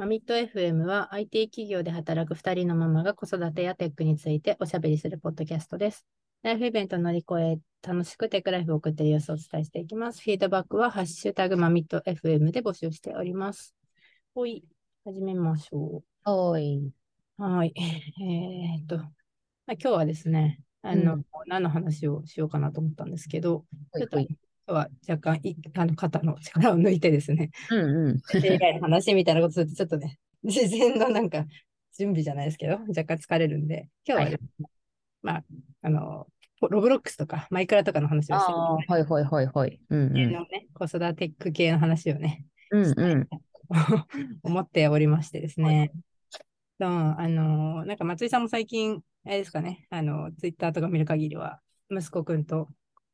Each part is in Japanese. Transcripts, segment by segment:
マミット FM は IT 企業で働く2人のママが子育てやテックについておしゃべりするポッドキャストです。ライフイベント乗り越え、楽しくテックライフを送っている様子をお伝えしていきます。フィードバックはハッシュタグマミット FM で募集しております。ほい、始めましょおい。う。はい。えーっと、まあ今日はですね、あの、うん何の話をしようかなと思ったんですけど、ちょっとは若干いあの肩の力を抜いてですね、うんうん。AI の話みたいなことすると、ちょっとね、自然のなんか準備じゃないですけど、若干疲れるんで、今日はですね、まあ、あの、ロブロックスとかマイクラとかの話をしてああ、はいはいはいはい。うんうん。のね、子育てク系の話をね、うんうん。思っておりましてですね。そうあの、なんか松井さんも最近、あれですかね、あの、ツイッターとか見る限りは、息子くんと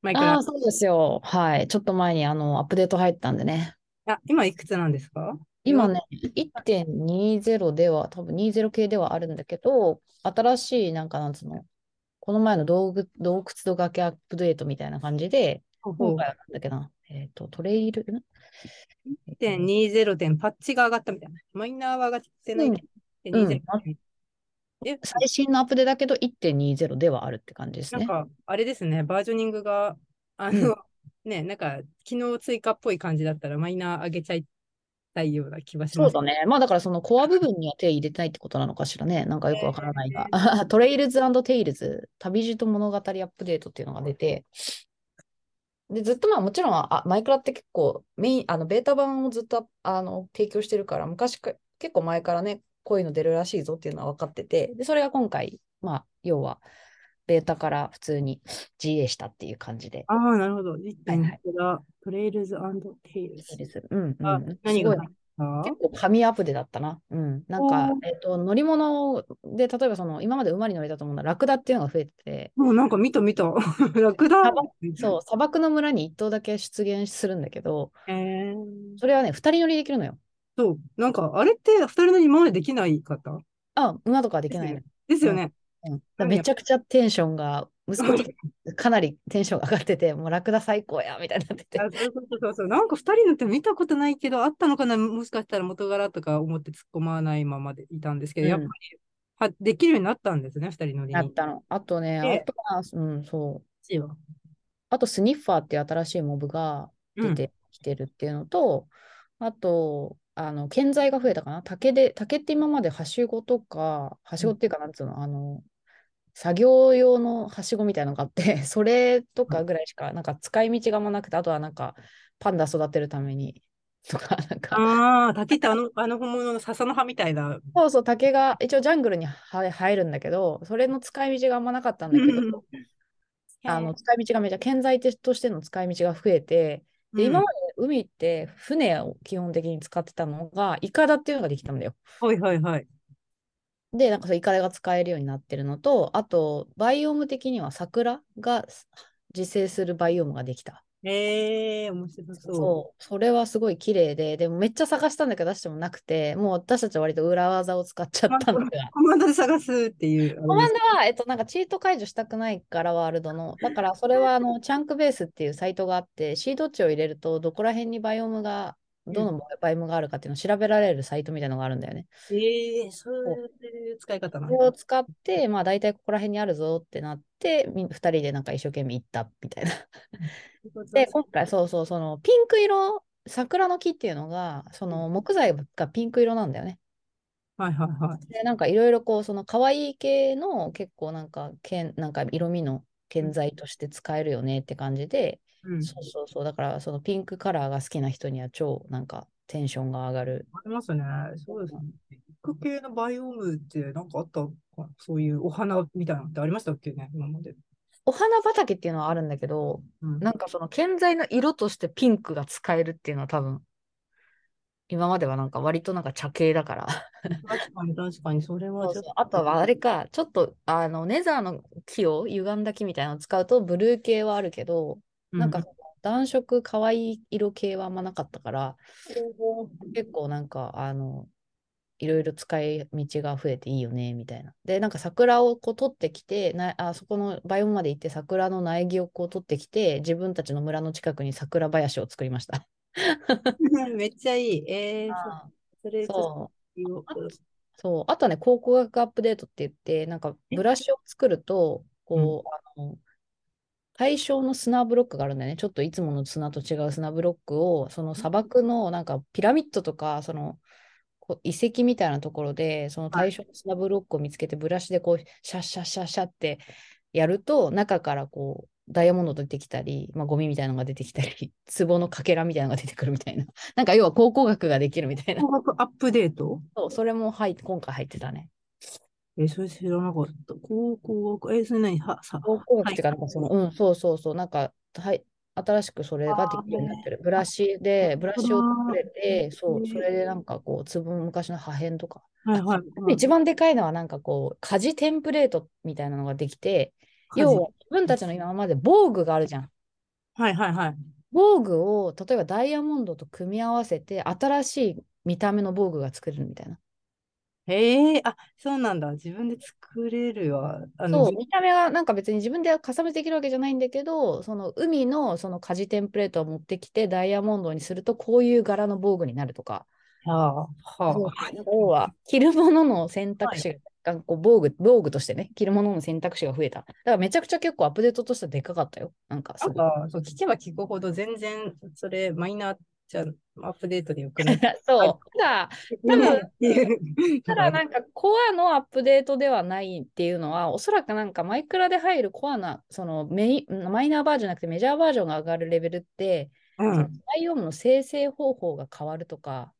マイクラああ、、そうですよ。はい。ちょっと前にあのアップデート入ったんでね。あ、今いくつなんですか？今ね、1.20では、多分20系ではあるんだけど、新しい、なんかなんつうの、この前の洞窟洞窟と崖アップデートみたいな感じで、今回はなんだっけな、えっと、トレイル、ん？1.20点パッチが上がったみたいな。マイナーは上がってないけど、うん。1.20え最新のアップデだけど1.20ではあるって感じですね。なんか、あれですね、バージョニングが、あの、ね、なんか、機能追加っぽい感じだったら、マイナー上げちゃいたいような気はします。そうだね。まあだからそのコア部分には手入れたいってことなのかしらね。なんかよくわからないが。トレイルズテイルズ、旅路物語アップデートっていうのが出て、で、ずっとまあもちろんあマイクラって結構メイン、あのベータ版をずっとあの提供してるから、昔か結構前からね、こういうの出るらしいぞっていうのは分かってて、で、それが今回、まあ要はベータから普通に GA したっていう感じで。ああ、なるほど。はい1.20だ。トレイルズテイルズ。うんうん。あ何が結構神アップデだったな。うん。なんかえっと、乗り物で、例えばその、今まで馬に乗れたと思うのは、ラクダっていうのが増えてて、もうなんか見た見た。楽だ。そう、砂漠の村に一頭だけ出現するんだけど、それはね、二人乗りできるのよ。そう。なんか、あれって二人の今までできない方？あ、馬とかはできない。ですよね。うん、めちゃくちゃテンションが、息子とかなりテンションが上がってて、もうラクダ最高やみたいになってて。あそうそうそうそう。なんか二人のって見たことないけど、あったのかな？もしかしたら元柄とか思って突っ込まないままでいたんですけど、うんやっぱりはできるようになったんですね、二人乗りに。なったの。あとね、であとは、うん、そう。あとスニッファーっていう新しいモブが出てきてるっていうのと、あと、あの、建材が増えたかな？竹で、竹って今まではしごとか、はしごっていうかなんつうの、あの、作業用のはしごみたいなのがあって、それとかぐらいしか、なんか使い道があんまなくて、あとはなんか、パンダ育てるために、とか、なんか、ああ、竹ってあの、あの本物の笹の葉みたいな。そうそう、竹が一応ジャングルには生えるんだけど、それの使い道があんまなかったんだけど、あの使い道がめちゃ建材としての使い道が増えて、で今まで海って船を基本的に使ってたのが、イカダっていうのができたんだよ。はいはいはい。で、なんかそうイカダが使えるようになってるのと、あと、バイオーム的には桜が自生するバイオームができた。ええー、面白そう。そう、それはすごい綺麗で、でもめっちゃ探したんだけど出してもなくて、もう私たちは割と裏技を使っちゃったんだが。コマンドで探すっていう。コマンドは、えっと、なんかチート解除したくないから、ワールドの。だから、それは、あの、チャンクベースっていうサイトがあって、シード値を入れると、どこら辺にバイオームが、どのバイムがあるかっていうのを調べられるサイトみたいなのがあるんだよね。ええー、そういう使い方なそんだ。れを使って、まあ、大体ここら辺にあるぞってなって、み二人でなんか一生懸命行ったみたいな。で、今回、そうそう、その、ピンク色、桜の木っていうのが、その、木材がピンク色なんだよね。はいはいはい。で、なんかいろいろこう、その可愛い系の結構なんか、けんなんか色味の建材として使えるよねって感じで、うん。そうそうそう、だからそのピンクカラーが好きな人には超なんかテンションが上がる。ありますね。そうですね。ピック系のバイオームってなんかあったそういうお花みたいなのってありましたっけね？今まで。お花畑っていうのはあるんだけど、うんなんかその建材の色としてピンクが使えるっていうのは多分、今まではなんか割となんか茶系だから。確かに確かに、それはあとはあれか、ちょっとあのネザーの木を歪んだ木みたいなのを使うとブルー系はあるけど、なんか暖色可愛い色系はあんまなかったから、結構なんかあのいろいろ使い道が増えていいよねみたいな。で、なんか桜をこう取ってきて、なあそこのバイオムまで行って桜の苗木をこう取ってきて、自分たちの村の近くに桜林を作りました。めっちゃいい。えー、あそそれそあそう、あとはね、考古学アップデートって言って、なんかブラシを作ると、こう、あの、対象の砂ブロックがあるんだよね。ちょっといつもの砂と違う砂ブロックを、その砂漠のなんかピラミッドとか、その遺跡みたいなところで、その対象の砂ブロックを見つけて、ブラシでこう、シャッシャッシャッシャッってやると、中からこう、ダイヤモンド出てきたり、まあ、ゴミみたいなのが出てきたり、壺のかけらみたいなのが出てくるみたいな。なんか要は考古学ができるみたいな。工学アップデート？そう、それも入今回入ってたね。え、それ知らなかった。考古学、え、それ何は、さ、考古学ってか、なんかその、うん、そうそうそう、なんか、はい、新しくそれができるようになってる。ブラシで、ブラシを作れて、そう、それでなんかこう、壺の昔の破片とか。はいはいはい。一番でかいのはなんかこう、家事テンプレートみたいなのができて、要は自分たちの今まで防具があるじゃん。はいはいはい。防具を例えばダイヤモンドと組み合わせて新しい見た目の防具が作れるみたいな。へえ、あ、そうなんだ。自分で作れるわ。あの、そう、じ見た目はなんか別に自分でカスタマイズできるわけじゃないんだけど、その海のその家事テンプレートを持ってきてダイヤモンドにするとこういう柄の防具になるとか、はあ、そうはなんか要は着るものの選択肢が、こう防具、防具としてね、着るものの選択肢が増えた。だからめちゃくちゃ結構アップデートとしてはでかかったよ。なんかなんか、そう、聞けば聞くほど全然、それ、マイナーじゃん、アップデートでよくない。そう。ただ、多分ただなんかコアのアップデートではないっていうのは、おそらくなんかマイクラで入るコアな、そのメインマイナーバージョンじゃなくてメジャーバージョンが上がるレベルって、うんそのバイオームの生成方法が変わるとか、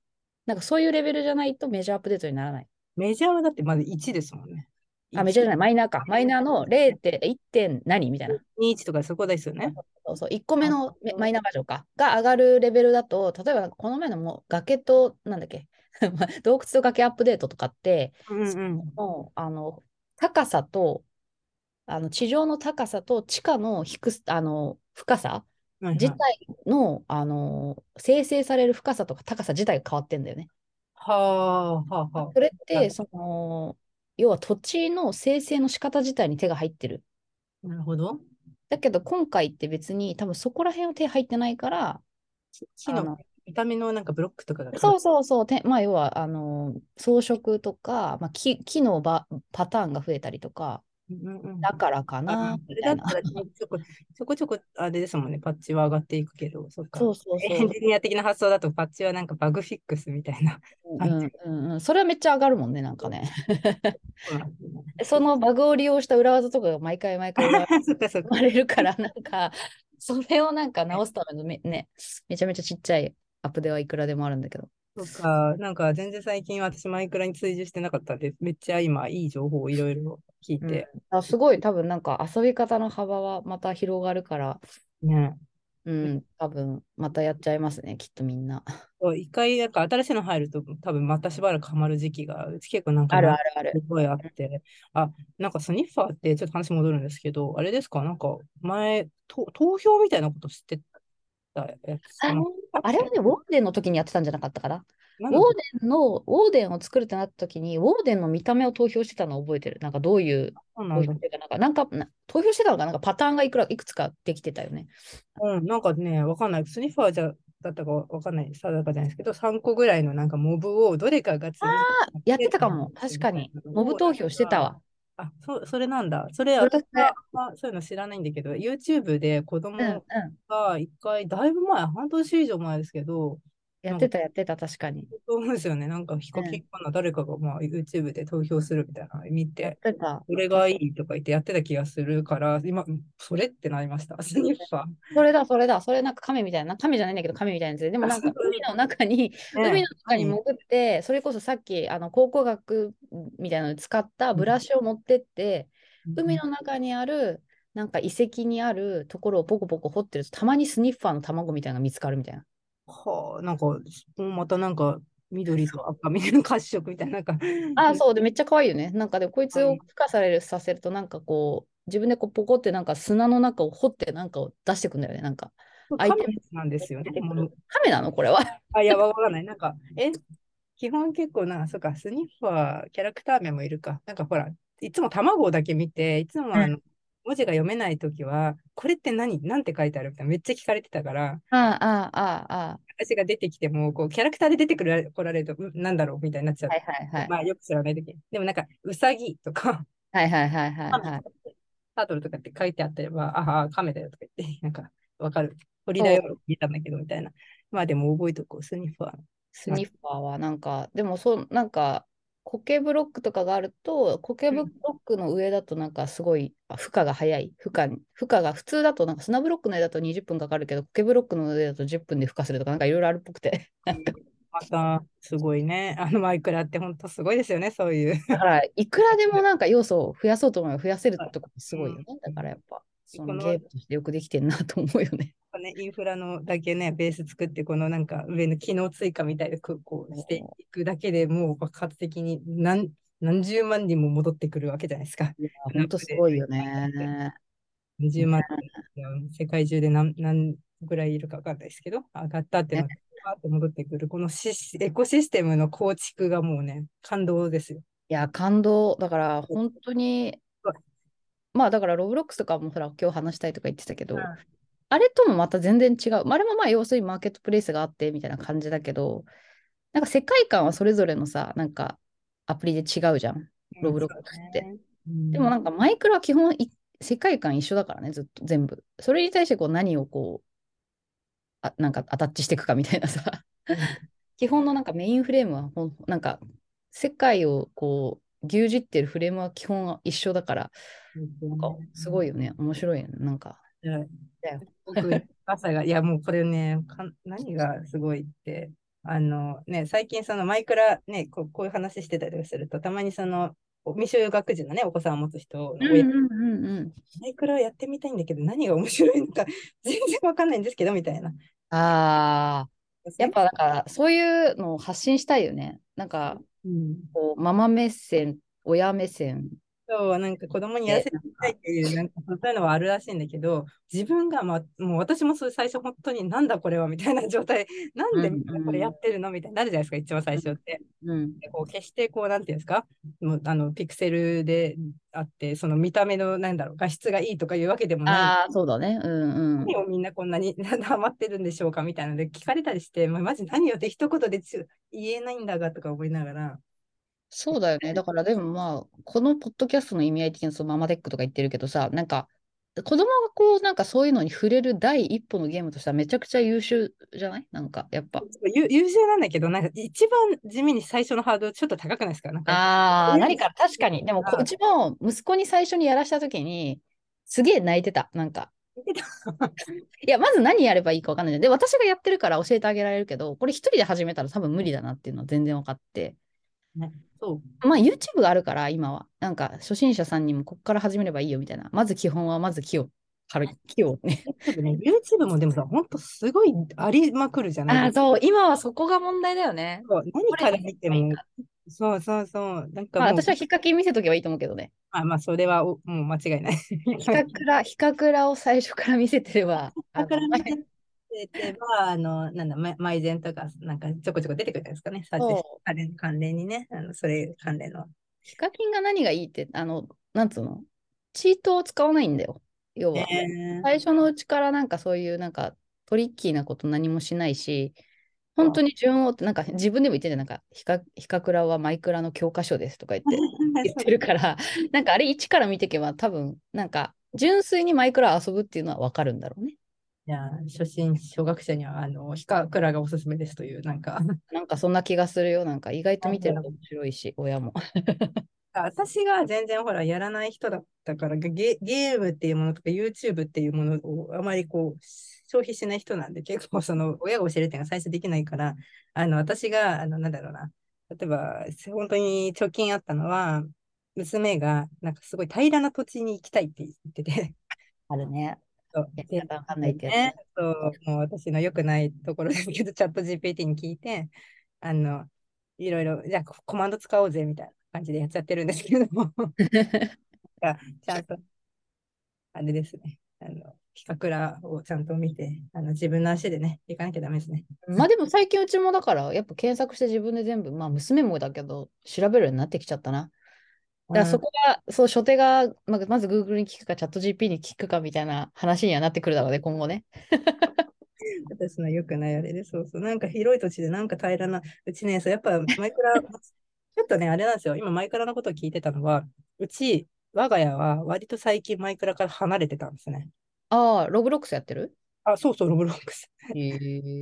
なんかそういうレベルじゃないとメジャーアップデートにならない。メジャーはだってまだ1ですもんね。あ、メジャーじゃない、マイナーか。マイナーの 0. 点1点何？みたいな。21とかそこですよね。そうそう、1個目のメマイナーバージョンか。が上がるレベルだと、例えばこの前のもう崖と、なんだっけ、洞窟と崖アップデートとかって、うんうん。のあの高さとあの地上の高さと地下の低すあの深さはいはい自体の,、あの生成される深さとか高さ自体が変わってんだよね。はあ、はあ、はそれっはていその要は土地の生成の仕方自体に手が入ってる。あ。なるほど。だけど今回って別に多分そこら辺は手入ってないからき木の見た目のなんかブロックとかがそうそうそうてまあ要はあの装飾とか、まあ、木木のばパターンが増えたりとかうんうんうんだからかあなそれだみたいな。ったらちょこちょこあれですもんね、パッチは上がっていくけど、そっか。そうそうそうエンジニア的な発想だとパッチはなんかバグフィックスみたいな。うんうんうんうん、それはめっちゃ上がるもんね、なんかね。そのバグを利用した裏技とかが毎回毎回 生。まれるから、なんか、それをなんか直すためのめ,、ね、めちゃめちゃちっちゃいアップではいくらでもあるんだけど。そっか、なんか全然最近私マイクラに追従してなかったんで、めっちゃ今いい情報をいろいろ聞いて。あすごい、多分なんか遊び方の幅はまた広がるから、ね。うん、多分またやっちゃいますね、きっとみんな。そう一回なんか新しいの入ると多分またしばらくハマる時期が結構なんかあるあるある。すごいあって、あ、なんかスニッファーってちょっと話戻るんですけど、あれですか、なんか前、と投票みたいなことしてたやつ。あれはね、ウォーデンの時にやってたんじゃなかったかな？ウォーデンの、ウォーデンを作るってなった時に、ウォーデンの見た目を投票してたのを覚えてる。なんかどういうなんだ投票してたのか、なんか、な投票してたのか、な？んかパターンがいくらいくつかできてたよね。うん、なんかね、わかんない。スニッファーじゃだったかわかんない、定かじゃないですけど、3個ぐらいのなんかモブをどれかがやってたかも。確かに。モブ投票してたわ。あ、そそれなんだ。それ、私はそういうの知らないんだけど、YouTube で子供。が一回、だいぶ前、半年以上前ですけど、やってた、やってた、確かに。そう思うんですよね。なんか、ヒカキンかな、誰かがまあ YouTube で投票するみたいなのを見、やっててた。これがいいとか言ってやってた気がするから、今、それってなりました。スニッファー。それだ、それだ。それなんか亀みたいな、亀じゃないんだけど亀みたいなやつで、でもなんか海の中に、海の中に潜って、それこそさっき、あの、考古学みたいなのに使ったブラシを持ってって、海の中にある、なんか遺跡にあるところをポコポコ掘ってると、たまにスニッファーの卵みたいなのが見つかるみたいな。はあ、なんか、またなんか、緑と赤みたいな褐色みたいな、なんか、ああ、そうで、めっちゃ可愛いよね。なんかで、こいつをはい孵化される、させると、なんかこう、自分でこうポコってなんか砂の中を掘ってなんかを出してくんだよね。なんか、アイテムカメなんですよね。もの亀なの？これは。あ、いや、わかんない。なんか、え、基本結構な、そうか、スニッファー、キャラクター名もいるか。なんかほら、いつも卵だけ見て、いつもあの、文字が読めないときは、これって何？なんて書いてある？みたいなめっちゃ聞かれてたから、ああ、ああ、ああ。私が出てきても、こう、キャラクターで出てくる来られると、うんなんだろう？みたいになっちゃっはて。いはいはい。まあ、よく知らないときに。でもなんか、うさぎとか、はいはいはいはいはい。タートルとかって書いてあったら、ああ、カメだよとか言って、なんか、わかる。鳥だよって言ったんだけど、みたいな。まあでも覚えとこう、スニッファー。スニッファーはなんか、でもそう、なんか、苔ブロックとかがあると、苔ブロックの上だとなんかすごい、あ負荷が早い。負荷に、負荷が普通だと、なんか砂ブロックの上だと20分かかるけど、苔ブロックの上だと10分で負荷するとか、なんかいろいろあるっぽくて。また、すごいね。あのマイクラって本当すごいですよね、そういう。だから、いくらでもなんか要素を増やそうと思えば増やせるってことすごいよね。だからやっぱ、そのゲームとしてよくできてんなと思うよね。ね、インフラのだけね、ベース作って、このなんか上の機能追加みたいでこうしていくだけでもう爆発的に何何十万人も戻ってくるわけじゃないですか。いや、ほんとすごいよね。20万人、世界中で何何ぐらいいるか分かんないですけど、上がったってパーッと戻ってくる、このシスエコシステムの構築がもうね、感動ですよ。いや、感動。だから、本当にまあ、だから、ロブロックスとかも、ほら、今日話したいとか言ってたけど、うんあれともまた全然違う。まああれもまあ、要するにマーケットプレイスがあってみたいな感じだけど、なんか世界観はそれぞれのさ、なんかアプリで違うじゃん。ロブロックスって。うんでもなんかマイクラは基本い世界観一緒だからね、ずっと全部。それに対してこう何をこう、あなんかアタッチしていくかみたいなさ。基本のなんかメインフレームはほん、なんか世界をこう、牛耳ってるフレームは基本は一緒だから、なんかすごいよね。面白いよね。なんか。はいだよ僕、朝が、いや、もうこれね、何がすごいって、あのね、最近そのマイクラね、こうこういう話してたりとかすると、たまにその、未就学児のね、お子さんを持つ人の親、うんうんうんうん。マイクラやってみたいんだけど、何が面白いのか全然わかんないんですけど、みたいな。ああ、やっぱだからそういうのを発信したいよね。なんか、うん、こう、ママ目線、親目線。そう、なんか子供にやらせてみたいっていう、なんかそういうのはあるらしいんだけど、自分が、まあ、もう私もそう最初本当になんだこれはみたいな状態、なんでみんなこれやってるのみたいになるじゃないですか、一番最初って。うん。でこう決してこう、なんていうんですか、もうあのピクセルであって、その見た目の、なんだろう、画質がいいとかいうわけでもない。ああ、そうだね。うんうん。何をみんなこんなに ハマってるんでしょうかみたいなので聞かれたりして、まあ、マジ何よって一言でち言えないんだがとか思いながら、そうだよね。だからでもまあ、このポッドキャストの意味合い的にそのママテックとか言ってるけどさ、なんか、子供がこう、なんかそういうのに触れる第一歩のゲームとしてはめちゃくちゃ優秀じゃない？なんか、やっぱ。優優秀なんだけど、なんか一番地味に最初のハードルちょっと高くないですか？なんかああ、うん何か確かに。でもこ、あうちも息子に最初にやらしたときに、すげえ泣いてた。なんか。いや、まず何やればいいか分かんない。で、私がやってるから教えてあげられるけど、これ一人で始めたら多分無理だなっていうのは全然分かって。そう。まあ YouTube があるから今は。なんか初心者さんにもここから始めればいいよみたいな。まず基本はまず木を、張る木をね。YouTube ね、YouTube もでもさ、ほんとすごいありまくるじゃない？あ。そう、今はそこが問題だよね。そう何から見てもそうそうそう。なんかまあ私はヒカキン見せとけばいいと思うけどね。あまあ、それはおもう間違いない。ヒカクラ、ヒカクラを最初から見せてれば。あのだから見ててば、あの、なんだ、まマイゼンとか、なんかちょこちょこ出てくるじゃないですかね。サーチ関連にね、あのそれ関連の。ヒカキンが何がいいって、あの、なんつうの？チートを使わないんだよ。要は。ね最初のうちからなんかそういうなんかトリッキーなこと何もしないし、本当に順をなんか自分でも言っててなんかヒカヒカクラはマイクラの教科書ですとか言って 言ってるから、なんかあれ一から見ていけば多分なんか純粋にマイクラ遊ぶっていうのはわかるんだろうね。いや、初心、小学生には、あの、ヒカクラがおすすめですという、なんか、なんかそんな気がするよ。なんか意外と見てると面白いし、親も。私が全然ほら、やらない人だったから、ゲ、ゲームっていうものとか、YouTube っていうものをあまりこう、消費しない人なんで、結構その、親が教えるっていうのが最初できないから、あの、私が、あの、なんだろうな、例えば、本当に直近あったのは、娘が、なんかすごい平らな土地に行きたいって言ってて、あるね。そうやり方わかんないってやそう、もう私の良くないところですけど、チャット GPT に聞いて、あの、いろいろ、じゃあココマンド使おうぜみたいな感じでやっちゃってるんですけども、なんかちゃんと、あれですね、あの、ヒカクラをちゃんと見て、あの自分の足でね、行かなきゃダメですね。まあでも最近うちもだから、やっぱ検索して自分で全部、まあ娘もだけど、調べるようになってきちゃったな。だからそこが、そう、初手が、ままず Google に聞くか、チャット GP に聞くかみたいな話にはなってくるだろうね、今後ね。私の良くないあれで、そうそう。なんか広い土地でなんか平らな、うちね、そうやっぱマイクラ、ちょっとね、あれなんですよ。今マイクラのことを聞いてたのは、うち、我が家は割と最近マイクラから離れてたんですね。ああ、ロブロックスやってる？あ、そうそう、ロブロックス。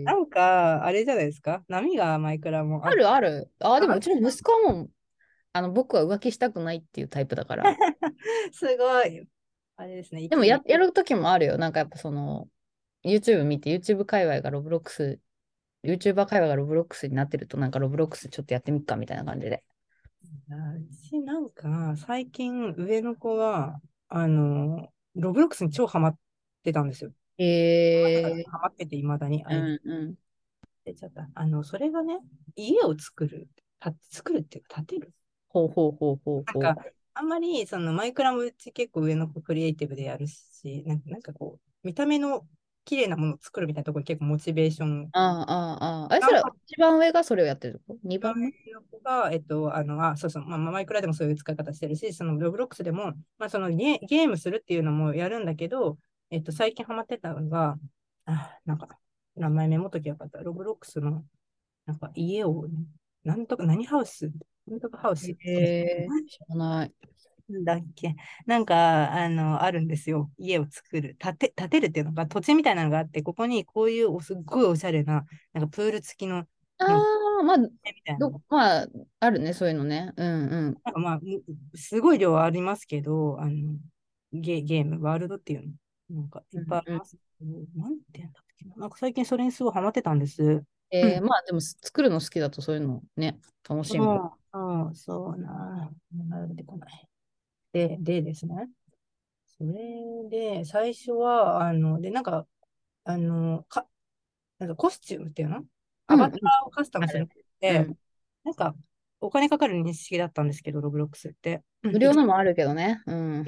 なんか、あれじゃないですか波がマイクラもあるある。ああ、でもうちの息子はもう、あの、僕は浮気したくないっていうタイプだから。すごい。あれですね。でもや、やる時もあるよ。なんかやっぱその、YouTube 見て、YouTube 界隈がロブロックス、YouTuber 界隈がロブロックスになってると、なんかロブロックスちょっとやってみっかみたいな感じで。うちなんか、最近上の子が、あの、ロブロックスに超ハマってたんですよ。へえハマってて、いまだに。うんうん。出ちゃった。あの、それがね、家を作る。た作るっていうか、建てる。ほうほうほうほうほう。なんか、あんまり、その、マイクラもうち結構上の子クリエイティブでやるし、なんかなんかこう、見た目の綺麗なものを作るみたいなところに結構モチベーション。ああ、ああ、ああ。あれ、それ、一番上がそれをやってると？こ ?2 番目の子が、えっと、あの、あ、そうそう、まあ、マイクラでもそういう使い方してるし、その、ロブロックスでも、まあ、そのゲ、ゲームするっていうのもやるんだけど、えっと、最近ハマってたのが、あ、なんか、名前メモっときゃよかった。ロブロックスの、なんか家を、ね、なんとか、何ハウスなんとかハウス？へえ知らない。だっけ？なんか、あの、あるんですよ。家を作る。建て、建てるっていうのが、土地みたいなのがあって、ここにこういうすっごいおしゃれな、なんかプール付きの、ああ、まあ、みたいなどまあ、あるね、そういうのね。うんうん。なんかまあ、すごい量ありますけど、あの、ゲゲーム、ワールドっていうの。なんかいっぱいありますけど、なんて言うんだっけな。なんか最近それにすごいハマってたんです。えーまあでもす作るの好きだとそういうのね、楽しむ。うん、うん、そうな。出てこない。で、でですね。それで、最初は、あの、で、なんか、あの、か、なんかコスチュームっていうの？アバターをカスタムするって、うんなんか、お金かかる認識だったんですけど、ロブロックスって。無料のもあるけどね。うん。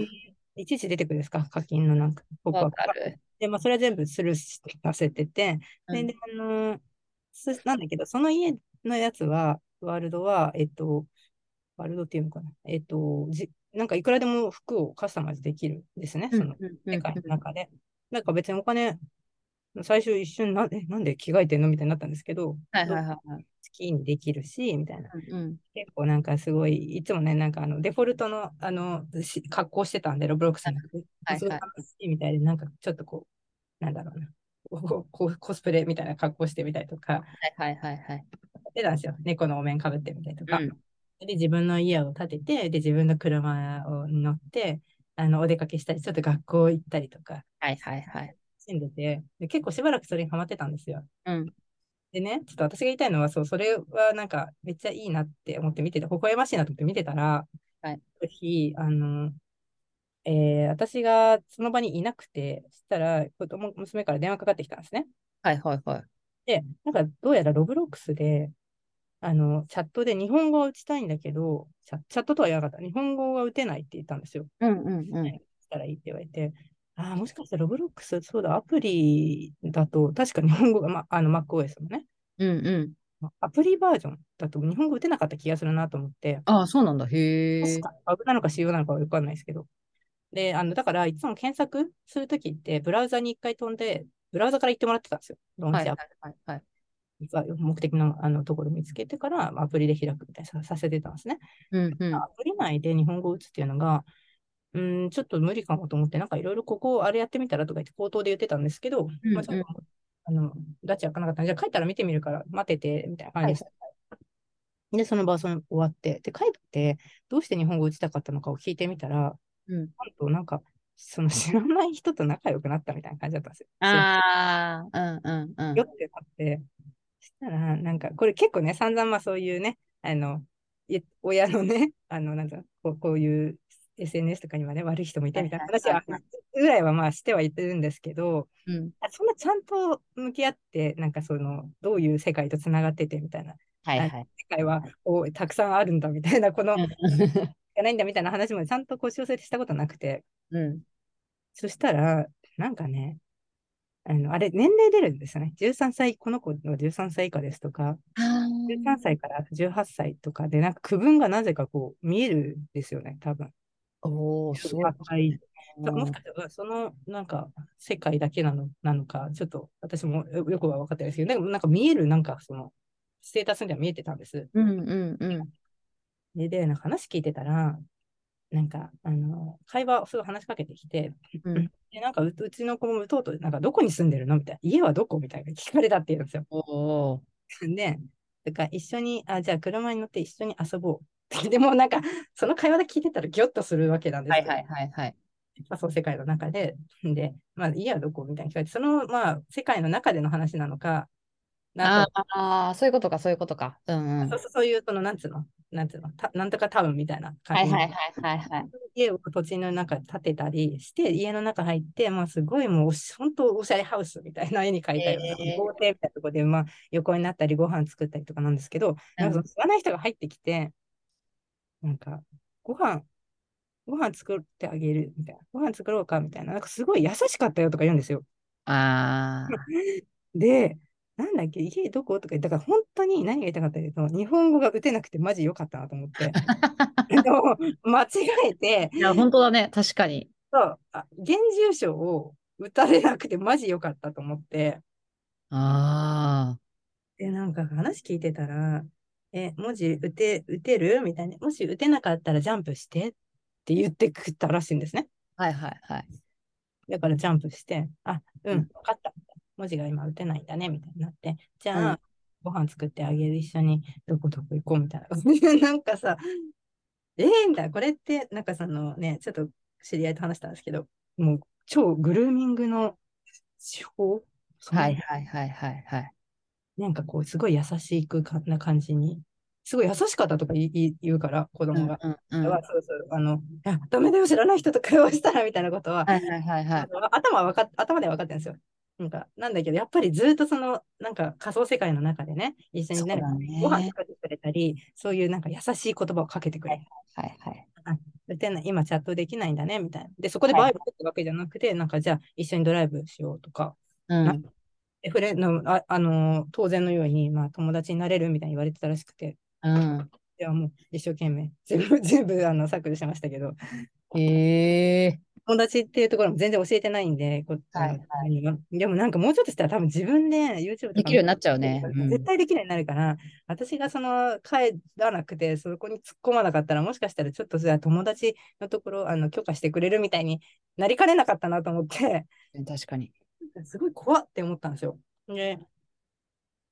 いちいち出てくるんですか？課金のなんか、ポップアップわかる。で、まあ、それは全部スルーさせてて、で、うんであのすなんだけど、その家のやつは、ワールドは、えっと、ワールドっていうのかな。えっと、じなんかいくらでも服をカスタマイズできるんですね、その世界の中で。なんか別にお金、最初一瞬な、え、なんで着替えてんのみたいになったんですけど、はいはいはいはい。好きにできるし、みたいな。うん結構なんかすごい、いつもね、なんかあのデフォルトのあのし格好してたんで、ロブロックスに。はいすごい楽しいみたいで、なんかちょっとこう、なんだろうな。こうこうコスプレみたいな格好してみたりとか、はいはいはいはい。やってたんですよ。猫のお面かぶってみたりとか。うんで、自分の家を建てて、で、自分の車を乗って、あの、お出かけしたり、ちょっと学校行ったりとか、はいはいはい。住んでて、で結構しばらくそれにハマってたんですよ。うん。でね、ちょっと私が言いたいのは、そう、それはなんかめっちゃいいなって思って見てて、微笑ましいなと思って見てたら、はいある日、あの、えー私がその場にいなくて、そしたら子供、娘から電話かかってきたんですね。はいはいはい。で、なんかどうやらロブロックスで、あの、チャットで日本語は打ちたいんだけど、チャチャットとは言わなかった。日本語は打てないって言ったんですよ。うんうんうん。したらいいって言われて、ああ、もしかしたらロブロックス、そうだ、アプリだと、確か日本語が、ま、あの、MacOS のね、うんうん。アプリバージョンだと日本語打てなかった気がするなと思って、ああ、そうなんだ。へえ。確かバグなのか仕様なのかはよくわかんないですけど。で、あの、だから、いつも検索するときって、ブラウザに一回飛んで、ブラウザから行ってもらってたんですよ。ローンチアはいはいはいはい。目的のあのところ見つけてから、アプリで開くみたいなささせてたんですね。うんうん。アプリ内で日本語を打つっていうのが、うーん、ちょっと無理かもと思って、なんかいろいろここあれやってみたらとか言って口頭で言ってたんですけど、うんまあ、ちょっと、あの、チ開かなかったんで、じゃあ帰ったら見てみるから待ってて、みたいな感じでした。で、その場その終わって、で、帰って、どうして日本語打ちたかったのかを聞いてみたら、うんなんとなんか、その知らない人と仲良くなったみたいな感じだったんですよ。ああ、うんうんうん。よってなって、ら、なんか、これ結構ね、散々まあそういうね、あの、い親のね、あの、なんだこう、こういう SNS とかにはね、悪い人もいてみたいな話は、ぐらいはまあしてはいってるんですけど、うん。そんなちゃんと向き合って、なんかその、どういう世界とつながっててみたいな、はいはい。世界はおたくさんあるんだみたいな、この、うじゃないんだみたいな話もちゃんと腰寄せてしたことなくて、ん。そしたら、なんかね、あの、あれ、年齢出るんですよね。13歳、この子の13歳以下ですとか、あ13歳から18歳とかで、なんか区分がなぜかこう見えるんですよね、多分。おお、すごい。18歳もしかしたらそのなんか世界だけなのなのか、ちょっと私もよよくは分かってないですけど、なんか見えるなんかそのステータスには見えてたんです。うんうんうん。で、でなんか話聞いてたら、なんかあの会話、すごい話しかけてきて、うん でなんかううちの子もうとうとう、なんかどこに住んでるのみたいな、家はどこみたいな聞かれたって言うんですよ。おお。で、だから一緒に、あ、じゃあ車に乗って一緒に遊ぼう。でもなんか、その会話で聞いてたらギョッとするわけなんですよ。はいはいはいはい。仮想世界の中で、で、まあ、家はどこみたいな聞かれて、その、まあ、世界の中での話なのか、あかあー、そういうことか、そういうことか。うんうん。そうそうそういう、その、なんつうの、なんつうの、たなんとかタウンみたいな感じのはいはいはいはいはい。家を土地の中建てたりして、家の中入って、まあ、すごいもう本当おしゃれハウスみたいな絵に描いたような、豪邸みたいなところで、まあ、横になったり、ご飯作ったりとかなんですけど、なんかその知らない人が入ってきて、なんか、ご飯、ご飯作ってあげるみたいな、ご飯作ろうかみたいな、なんかすごい優しかったよとか言うんですよ。ああ。で、なんだっけ、家どことか言ったから、本当に何が言いたかったかというと、日本語が打てなくてマジ良かったなと思って、間違えて、いや、本当だね、確かに。そう、あ現住所を打たれなくてマジ良かったと思って、あで、なんか話聞いてたら、え、文字打て、打てる？みたいな、もし打てなかったらジャンプしてって言ってくったらしいんですね。あ。はいはいはい。だからジャンプして、あ、ううんん、分かった。文字が今打てないんだね、みたいになって、じゃあ、うんご飯作ってあげる、一緒にどこどこ行こうみたいな。なんかさ、えー、みたいな、これって、なんかそのね、ちょっと知り合いと話したんですけど、もう超グルーミングの手法、はいはいはいはいはい。なんかこう、すごい優しくかな感じに、すごい優しかったとか言うから、子供が。うんうんうん。はそうそう、あの、あ、ダメだよ、知らない人と会話したらみたいなことは、はいはいはいはい。頭はわかっ頭では分かってるんですよ。なんか、なんだけど、やっぱりずっとその、なんか仮想世界の中でね、一緒にね、ね。ご飯作ってくれたり、そういうなんか優しい言葉をかけてくれる。はいはい。今チャットできないんだね、みたいな。で、そこではいバイブってわけじゃなくて、なんかじゃあ一緒にドライブしようとか、うん。でフレのあ、あのー当然のように、まあ、友達になれるみたいに言われてたらしくて、うん。いや、もう一生懸命、全部、全部あの削除しましたけど、へえ。友達っていうところも全然教えてないんで、こはいあのでもなんかもうちょっとしたら多分自分で YouTube できるようになっちゃうね。うん絶対できないようになるから、私がその帰らなくて、そこに突っ込まなかったら、もしかしたらちょっと友達のところあの許可してくれるみたいになりかねなかったなと思って、確かに。すごい怖って思ったんですよ。で、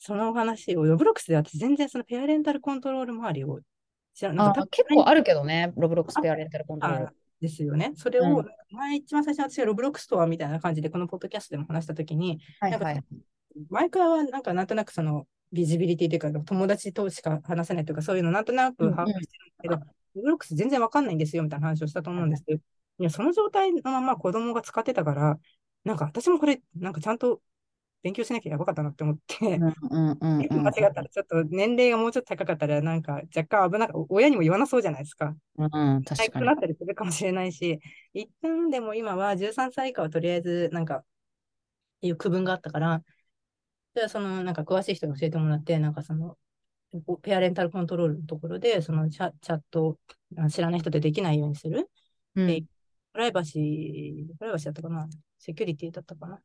そのお話を、ロブロックスで私全然そのペアレンタルコントロール周りを知らなんか多分あ結構あるけどね、ロブロックスペアレンタルコントロールあ。ですよね。それを、うん前、一番最初に私がロブロックスとはみたいな感じで、このポッドキャストでも話したときに、なんか。毎回はなんかなんとなくそのビジビリティというか、友達としか話せないというか、そういうのなんとなく把握してるんですけど、ロブロックス全然わかんないんですよみたいな話をしたと思うんですけど、いや、その状態のまま子供が使ってたから、なんか私もこれ、なんかちゃんと勉強しなきゃやばかったなって思って、うんうんうんうん間違ったらちょっと年齢がもうちょっと高かったら、なんか若干危なか親にも言わなそうじゃないですか。うん、確かにな。ったりするかもしれないし、一旦でも今は13歳以下はとりあえずなんかいう区分があったから、じゃあそのなんか詳しい人に教えてもらって、なんかそのペアレンタルコントロールのところで、そのチャチャットをあ知らない人でできないようにする。うんでプライバシー、プライバシーだったかなセキュリティだったかな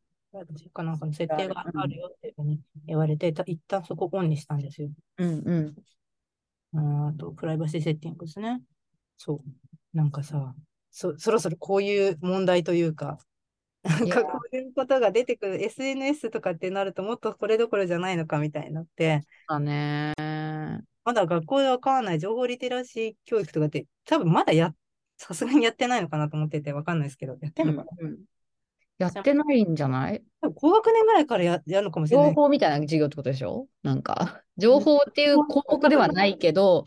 かなんかの設定があるよっていうふうに言われて、た一旦そこをオンにしたんですよ。うんうん。あと、プライバシーセッティングですね。そう。なんかさ、そ、そろそろこういう問題というか、なんかこういうことが出てくる SNS とかってなるともっとこれどころじゃないのかみたいになって、だね。まだ学校でわからない情報リテラシー教育とかって多分まだや、さすがにやってないのかなと思っててわかんないですけど、やってんのかな、うんうんやってないんじゃない？高学年ぐらいからや、やるのかもしれない。情報みたいな授業ってことでしょ？なんか、情報っていう項目ではないけど、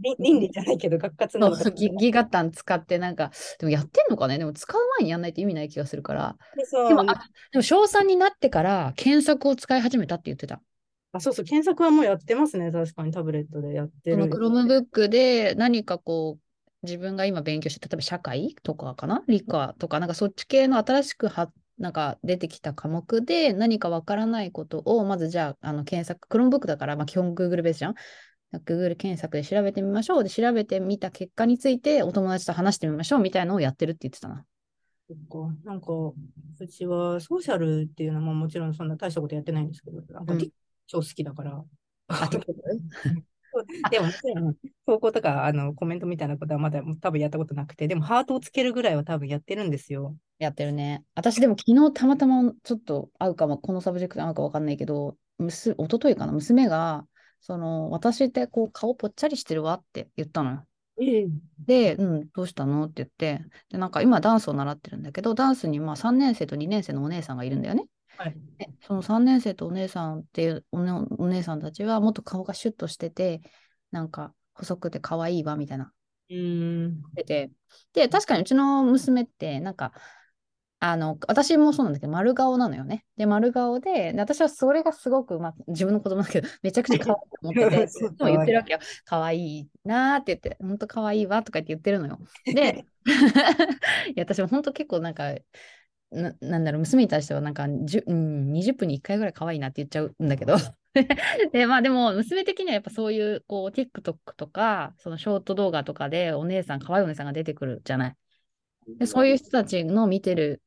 り倫理じゃないけど、学活なのかそうギギガタン使ってなんか、でもやってんのかね？でも使う前にやんないと意味ない気がするから。でも、あでも小3になってから検索を使い始めたって言ってた。あ、そうそう、検索はもうやってますね。確かにタブレットでやってそのる。Chromebook で何かこう、自分が今勉強して、例えば社会とかかな？理科とか、なんかそっち系の新しく発なんか出てきた科目で何かわからないことを、まずじゃあ、あの検索、Chromebook だから、まあ、基本 Google ベースじゃん？Google 検索で調べてみましょう。で、調べてみた結果についてお友達と話してみましょうみたいなのをやってるって言ってたな。そっか。なんか、うちはソーシャルっていうのももちろんそんな大したことやってないんですけど、なんかうん超好きだから。でももちろん、投稿とかあのコメントみたいなことはまだ多分やったことなくて、でもハートをつけるぐらいは多分やってるんですよ。やってるね。私でも昨日たまたまちょっと合うかも、このサブジェクトに合うかわかんないけど、むす一昨日かな、娘が、その、私ってこう顔ぽっちゃりしてるわって言ったのよ。ええ。で、うん、どうしたの？って言って、で、なんか今ダンスを習ってるんだけど、ダンスにまあ3年生と2年生のお姉さんがいるんだよね。はい。でその3年生とお姉さんっていうお,、ね、お姉さんたちはもっと顔がシュッとしてて、なんか細くて可愛いわみたいなうーん。言ってて。で、確かにうちの娘って、なんか、あの、私もそうなんだけど、丸顔なのよね。で、丸顔で、で私はそれがすごく、まあ、自分の子供だけど、めちゃくちゃ可愛いと思ってて、いつも言ってるわけよ。可愛いなーって言って、本当可愛いわとか言って言ってるのよ。で、いや、私も本当結構なんか、ななんだろう、娘に対してはなんか、うん、20分に1回ぐらい可愛いなって言っちゃうんだけど。で、まあでも、娘的にはやっぱそういう、こう、TikTok とか、そのショート動画とかでお姉さん、可愛いお姉さんが出てくるじゃない。で、そういう人たちの見てる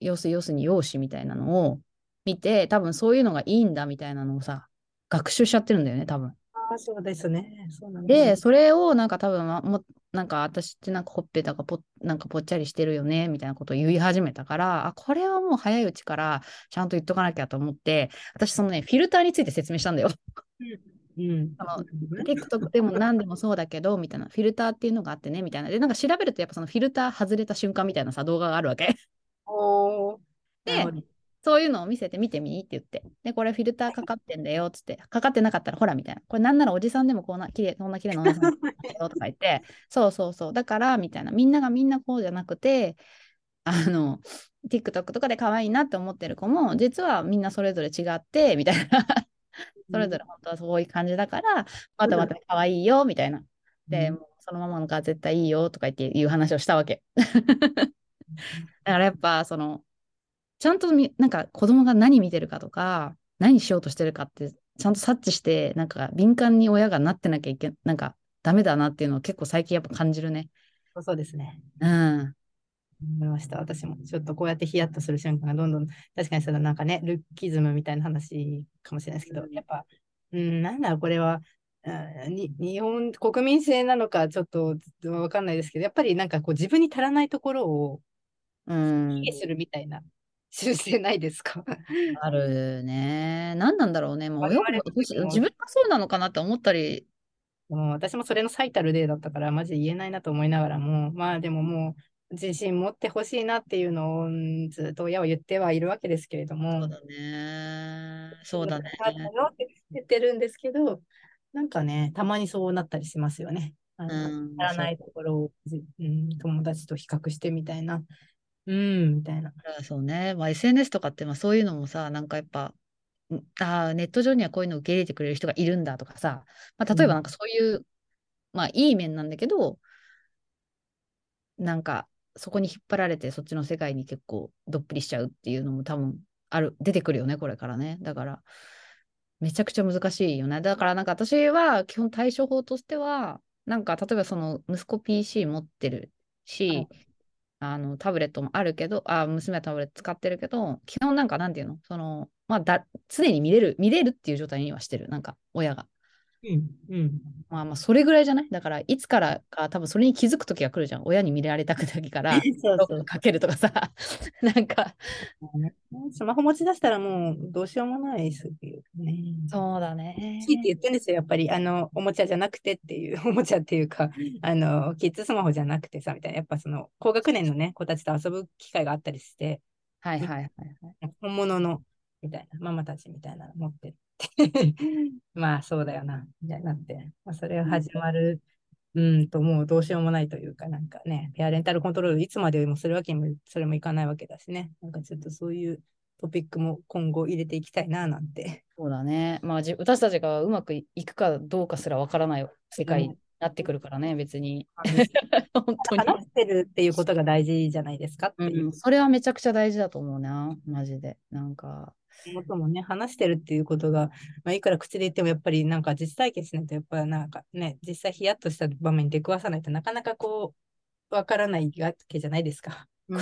様子、要するに容姿みたいなのを見て、多分そういうのがいいんだみたいなのをさ、学習しちゃってるんだよね、多分。ああ、そうですね。そうなんですで、それをなんか多分まも、なんか私ってなんかほっぺたがぽなんかぽっちゃりしてるよね、みたいなことを言い始めたから、あ、これはもう早いうちからちゃんと言っとかなきゃと思って、私そのね、フィルターについて説明したんだよ。うん。その TikTok でも何でもそうだけど、みたいな、フィルターっていうのがあってね、みたいな。で、なんか調べるとやっぱそのフィルター外れた瞬間みたいなさ、動画があるわけ。でそういうのを見せて見てみって言って。で、これフィルターかかってんだよ、つって。かかってなかったらほら、みたいな。これなんならおじさんでもこんな綺麗、こんな綺麗なお姉さんだよとか言って、そうそうそう。だから、みたいな。みんながみんなこうじゃなくて、あの、TikTok とかで可愛いなって思ってる子も、実はみんなそれぞれ違って、みたいな。それぞれ本当はそういう感じだから、またまた可愛いよ、みたいな。で、もうそのままのが絶対いいよとか言っていう話をしたわけ。だからやっぱそのちゃんとみなんか子供が何見てるかとか何しようとしてるかってちゃんと察知してなんか敏感に親がなってなきゃいけなんかダメだなっていうのを結構最近やっぱ感じるね。そうですね。うん。思いました。私もちょっとこうやってヒヤッとする瞬間がどんどん、確かにそのなんかね、ルッキズムみたいな話かもしれないですけど、うんやっぱ、うん、なんだこれは、うんに日本国民性なのかちょっとわかんないですけど、やっぱりなんかこう自分に足らないところをうん卑下するみたいな習性ないですか？あるね。何なんだろうね。もうよく自分がそうなのかなって思ったり、もう私もそれの最たる例だったから、マジで言えないなと思いながらも、まあでももう、自信持ってほしいなっていうのをうんずっと親は言ってはいるわけですけれども、そうだね。そうだね。あって言ってるんですけど、なんかね、たまにそうなったりしますよね。あのうん足らないところを、じうん、友達と比較してみたいな。うん、みたいな。あそうね。まあ、SNS とかってまあそういうのもさ、なんかやっぱ、んあーネット上にはこういうのを受け入れてくれる人がいるんだとかさ、まあ、例えばなんかそういう、まあいい面なんだけど、なんかそこに引っ張られてそっちの世界に結構どっぷりしちゃうっていうのも多分ある、出てくるよね、これからね。だから、めちゃくちゃ難しいよね。だからなんか私は基本対処法としては、なんか例えばその息子 PC 持ってるし、はいあのタブレットもあるけど、あ娘はタブレット使ってるけど、基本なんかなんていうの？その、まあだ、常に見れる、見れるっていう状態にはしてる、なんか親が。うん、うん。まあまあ、それぐらいじゃないだから、いつからか多分それに気づく時が来るじゃん。親に見られたくないから、そうかけるとかさ、なんか、スマホ持ち出したらもうどうしようもないですよね。そうだね。キーって言ってるんですよ、やっぱり。あの、おもちゃじゃなくてっていう、おもちゃっていうか、あの、キッズスマホじゃなくてさ、みたいな。やっぱその、高学年のね、子たちと遊ぶ機会があったりして、はいはいはいはい。本物の、みたいな、ママたちみたいなの持ってる。まあ、そうだよな、みたいになって。まあ、それが始まる、うんと、もうどうしようもないというか、なんかね、ペアレンタルコントロールいつまでもするわけにも、それもいかないわけだしね。なんかちょっとそういうトピックも今後入れていきたいな、なんて。そうだね。まあ、じ私たちがうまくいくかどうかすらわからない世界なってくるからね、別に。本当に。話してるっていうことが大事じゃないですかっていううん、それはめちゃくちゃ大事だと思うな、マジで。なんか、こともね、話してるっていうことが、まあ、いくら口で言ってもやっぱりなんか実体験しないと、やっぱなんかね、実際ヒヤッとした場面に出くわさないとなかなかこう、わからないわけじゃないですか。うん、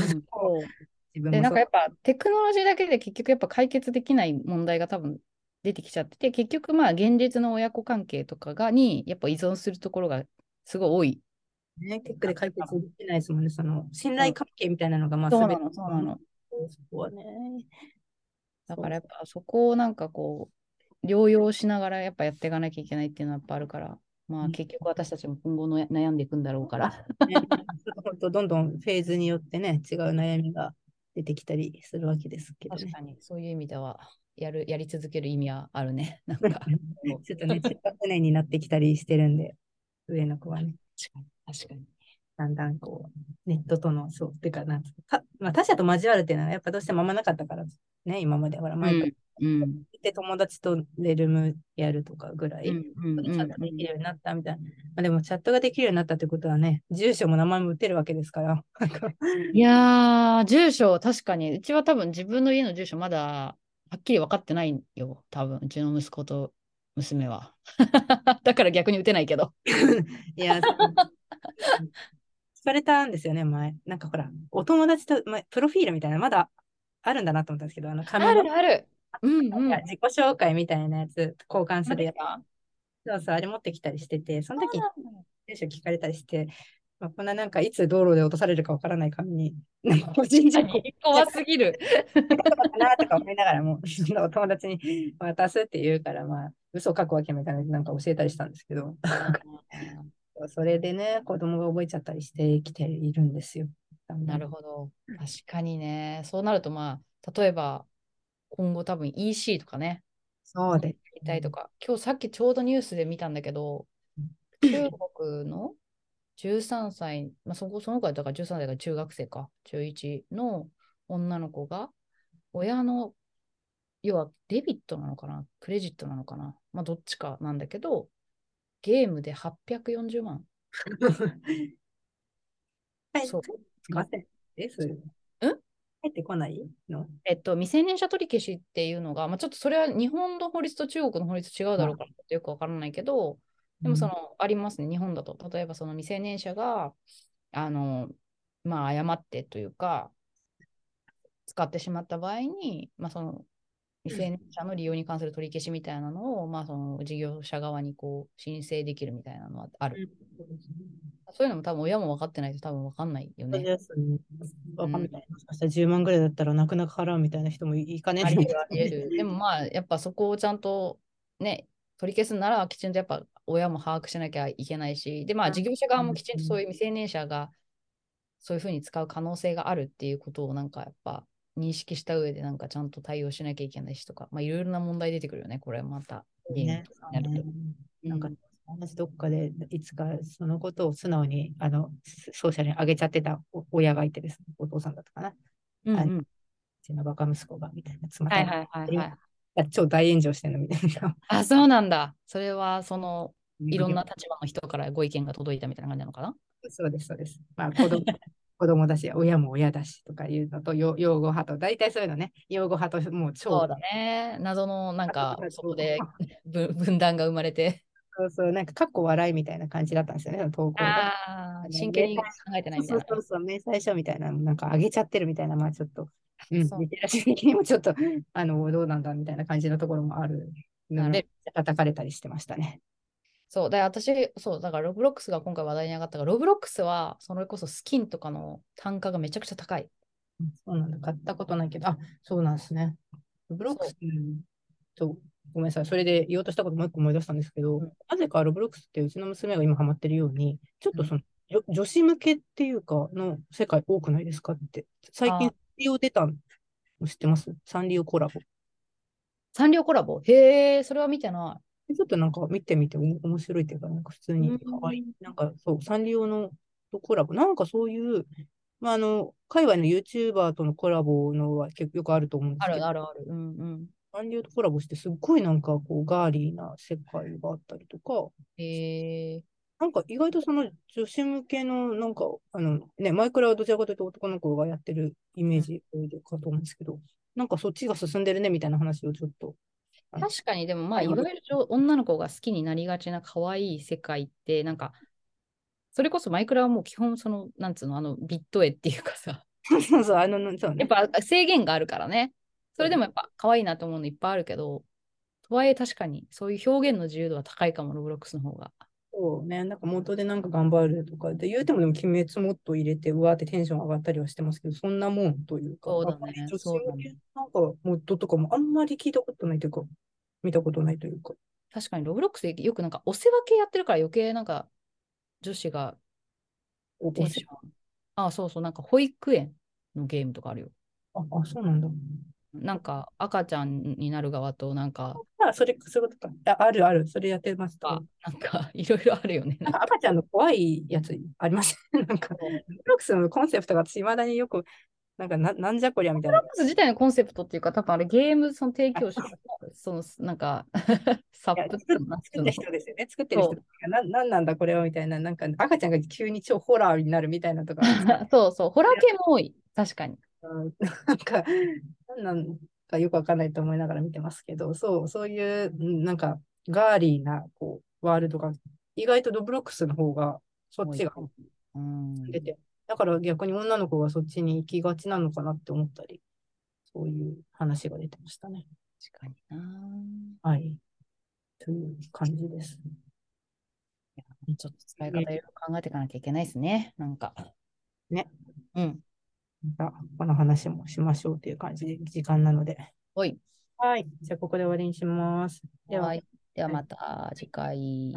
で、なんかやっぱテクノロジーだけで結局やっぱ解決できない問題が多分出てきちゃってて、結局まあ現実の親子関係とかがにやっぱ依存するところがすごい多い。ね、テックで解決できないですもんね。その信頼関係みたいなのが、まあ、そうなの、そうなの。そこはね。だからやっぱそこをなんかこう、療養しながらやっぱやっていかなきゃいけないっていうのはやっぱあるから、まうんあ結局私たちも今後の悩んでいくんだろうから。ね、本当どんどんフェーズによってね、違う悩みが出てきたりするわけですけどね。確かに、そういう意味では、やる、やり続ける意味はあるね。なんか、ちょっとね、中学年になってきたりしてるんで、上の子はね、確かに、確かに。だんだんこう、ネットとの、そう、てかなんか、まあ、他者と交わるっていうのは、やっぱどうしてもあんまなかったから、ね、今まで。ほら、前からうん、行って友達とレルムやるとかぐらい、チャットできるようになったみたいな。まあ、でも、チャットができるようになったってことはね、住所も名前も打てるわけですから。いやー、住所、確かに、うちは多分自分の家の住所まだはっきり分かってないよ、多分うちの息子と娘は。だから逆に打てないけど。いや、かれたんですよね、前。なんかほら、お友達と、まあ、プロフィールみたいな、まだあるんだなと思ったんですけど、あの、紙のある。うんうん。自己紹介みたいなやつ、交換するやつ。かそうそう、あれ持ってきたりしてて、その時に住所聞かれたりして、まあ、こんななんかいつ道路で落とされるかわからない紙に、なんか個人情報怖すぎる。かなとか思いながらも、そのお友達に渡すって言うから、まあ、嘘書くわけにもいかないなんか教えたりしたんですけど、それでね、子供が覚えちゃったりしてきているんですよ。なるほど。確かにね。そうなると、まあ、例えば、今後多分 EC とかね、そうでやりたいとか、今日さっきちょうどニュースで見たんだけど、中国の13歳、まあ、そこその子はだから13歳が中学生か、中1の女の子が、親の、要はデビットなのかな、クレジットなのかな、まあ、どっちかなんだけど、ゲームで840万。はい、そうすいません。え、そう入ってこないの？えっと、未成年者取り消しっていうのが、まあ、ちょっとそれは日本の法律と中国の法律違うだろうからよくわからないけど、でもその、ありますね、日本だと。例えばその未成年者が、あの、まあ、誤ってというか、使ってしまった場合に、まあ、その未成年者の利用に関する取り消しみたいなのを、まあ、その事業者側にこう申請できるみたいなのはある。そういうのも多分親も分かってないと多分分かんないよね。そうですね。わかんない。もしかしたら10万ぐらいだったら泣く泣く払うみたいな人もいかね。ありえ。でもまあ、やっぱそこをちゃんとね、取り消すならきちんとやっぱ親も把握しなきゃいけないし、でまあうん事業者側もきちんとそういう未成年者がそういうふうに使う可能性があるっていうことをなんかやっぱ認識した上でなんかちゃんと対応しなきゃいけないしとか、まあいろいろな問題出てくるよね、これまた。なんかうん私どっかでいつかそのことを素直にあのソーシャルに上げちゃってたお親がいてですね、お父さんだったかな。あうんうんうちのバカ息子がみたいな、妻はいはいはいはい。超大炎上してるのみたいな。あ、そうなんだ。それはそのいろんなう立場の人からご意見が届いたみたいな感じなのかな？そうです、そうです。まあ子供 子供だし、親も親だしとかいうのと、よ擁護派と、大体そういうのね、擁護派ともう超そうだね。謎のなんかあそこで分 分断が生まれて。そうそう、なんか、かっこ笑いみたいな感じだったんですよね、その投稿が。ああ、真剣に考えてないみたいな。そうそうそう、明細書みたいな、なんか上げちゃってるみたいな、まあちょっと、うんリテラシー的にもちょっと、あの、どうなんだみたいな感じのところもあるのなで、叩かれたりしてましたね。そう、だから私、そう、だからロブロックスが今回話題に上がったから、ロブロックスはそれこそスキンとかの単価がめちゃくちゃ高い。うんそうなんだ、買ったことないけど、あ、そうなんですね。ブロックス、うん。そう、ごめんなさい、それで言おうとしたこともう一個思い出したんですけど、うん。なぜかロブロックスってうちの娘が今ハマってるように、ちょっとその、女女子向けっていうか、の世界多くないですかって。最近リオ出たの知ってます？サンリオコラボ。サンリオコラボ？へえ、それは見てなちょっとなんか見てみて面白いっていうか、なんか普通にうん可愛い。なんかそう、サンリオのとコラボ。なんかそういう、まあ、あの、海外の YouTuber とのコラボのは結構よくあると思うんですけど、るあるある。うんうん。サンリオとコラボしてすっごいなんかこうガーリーな世界があったりとか、へえ。なんか意外とその女子向けの、なんか、あのね、マイクラはどちらかというと男の子がやってるイメージかと思うんですけど、なんかそっちが進んでるねみたいな話をちょっと。確かに、でもまあ、はいいわゆる女の子が好きになりがちな可愛い世界って、なんか、それこそマイクラはもう基本、その、なんつうの、あの、ビット絵っていうかさ、そうそう、あの、そうね。やっぱ制限があるからね。それでもやっぱ可愛いなと思うのいっぱいあるけど、とはいえ確かにそういう表現の自由度は高いかも、ロブロックスの方が。そうね、なんか元でなんか頑張るとかで言うてもでも鬼滅もっと入れてうわーってテンション上がったりはしてますけど、そんなもんというか、そうだね女子向けなんかモッドとかもあんまり聞いたことないというか、見たことないというか。確かにロブロックスでよくなんかお世話系やってるから余計なんか女子がおテンション。あ、そうそう、なんか保育園のゲームとかあるよ。あ、あ、そうなんだ。なんか赤ちゃんになる側となんか、あ、それ、そういうことか。あ、あるある、それやってますと。あなんか いろいろあるよね。なんか赤ちゃんの怖いやつありません？なんか、ロブロックスのコンセプトが私、未だによく、なんかな、なんじゃこりゃみたいな。ロブロックス自体のコンセプトっていうか、多分あれゲームその提供者、そのなんか、サップって作った人ですよね。作ってる人がな、なんなんだこれはみたいな、なんか赤ちゃんが急に超ホラーになるみたいなとか、そうそう、ホラー系も多い。確かに。うんなんか、なんなんかよくわかんないと思いながら見てますけど、そう、そういう、うんなんか、ガーリーな、こう、ワールドが、意外とロブロックスの方が、そっちがうん。出て、だから逆に女の子がそっちに行きがちなのかなって思ったり、そういう話が出てましたね。確かにな。はい。という感じです。ちょっと使い方いろいろ考えていかなきゃいけないですね。なんか。ね。うん。また、この話もしましょうという感じで、時間なので。おい。はい。じゃあ、ここで終わりにします。でははい。ではまた次回。